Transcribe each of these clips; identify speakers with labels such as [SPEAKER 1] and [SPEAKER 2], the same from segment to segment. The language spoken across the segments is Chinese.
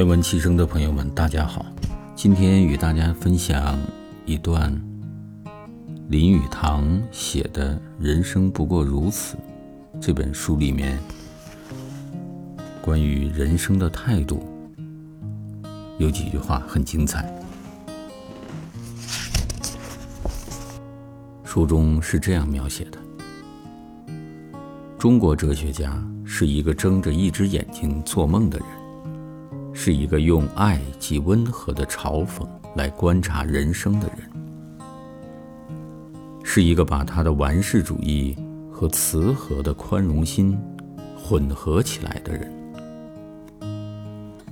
[SPEAKER 1] 愿闻其声的朋友们，大家好。今天与大家分享一段林语堂写的《人生不过如此》这本书里面关于人生的态度，有几句话很精彩。书中是这样描写的：中国哲学家是一个睁着一只眼睛做梦的人。是一个用爱及温和的嘲讽来观察人生的人，是一个把他的完世主义和慈和的宽容心混合起来的人，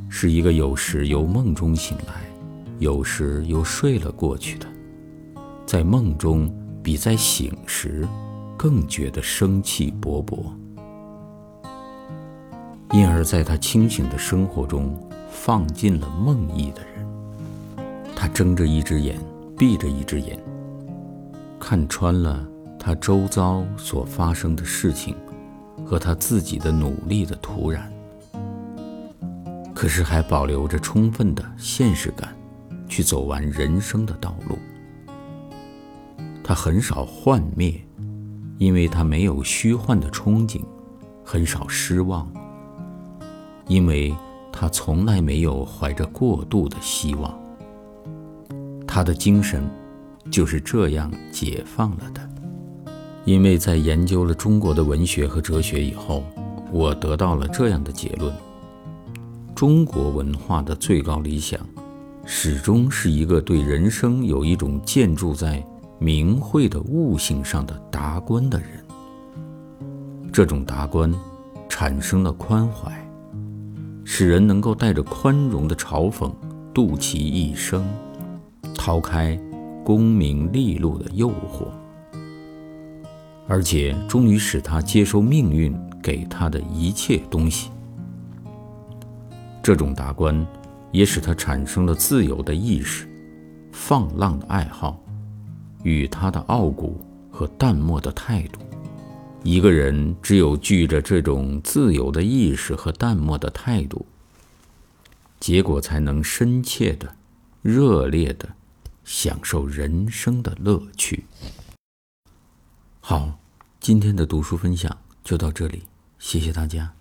[SPEAKER 1] 是一个有时由梦中醒来，有时又睡了过去的，在梦中比在醒时更觉得生气勃勃，因而在他清醒的生活中。放进了梦呓的人，他睁着一只眼，闭着一只眼，看穿了他周遭所发生的事情和他自己的努力的突然，可是还保留着充分的现实感，去走完人生的道路。他很少幻灭，因为他没有虚幻的憧憬；很少失望，因为。他从来没有怀着过度的希望。他的精神就是这样解放了的。因为在研究了中国的文学和哲学以后，我得到了这样的结论：中国文化的最高理想，始终是一个对人生有一种建筑在明慧的悟性上的达观的人。这种达观，产生了宽怀。使人能够带着宽容的嘲讽度其一生，逃开功名利禄的诱惑，而且终于使他接受命运给他的一切东西。这种达观，也使他产生了自由的意识、放浪的爱好，与他的傲骨和淡漠的态度。一个人只有具着这种自由的意识和淡漠的态度，结果才能深切的、热烈的享受人生的乐趣。好，今天的读书分享就到这里，谢谢大家。